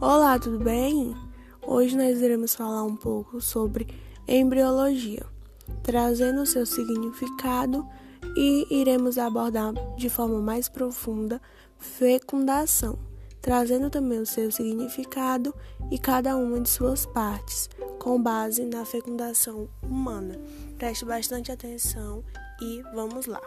Olá, tudo bem? Hoje nós iremos falar um pouco sobre embriologia, trazendo seu significado e iremos abordar de forma mais profunda fecundação, trazendo também o seu significado e cada uma de suas partes, com base na fecundação humana. Preste bastante atenção e vamos lá.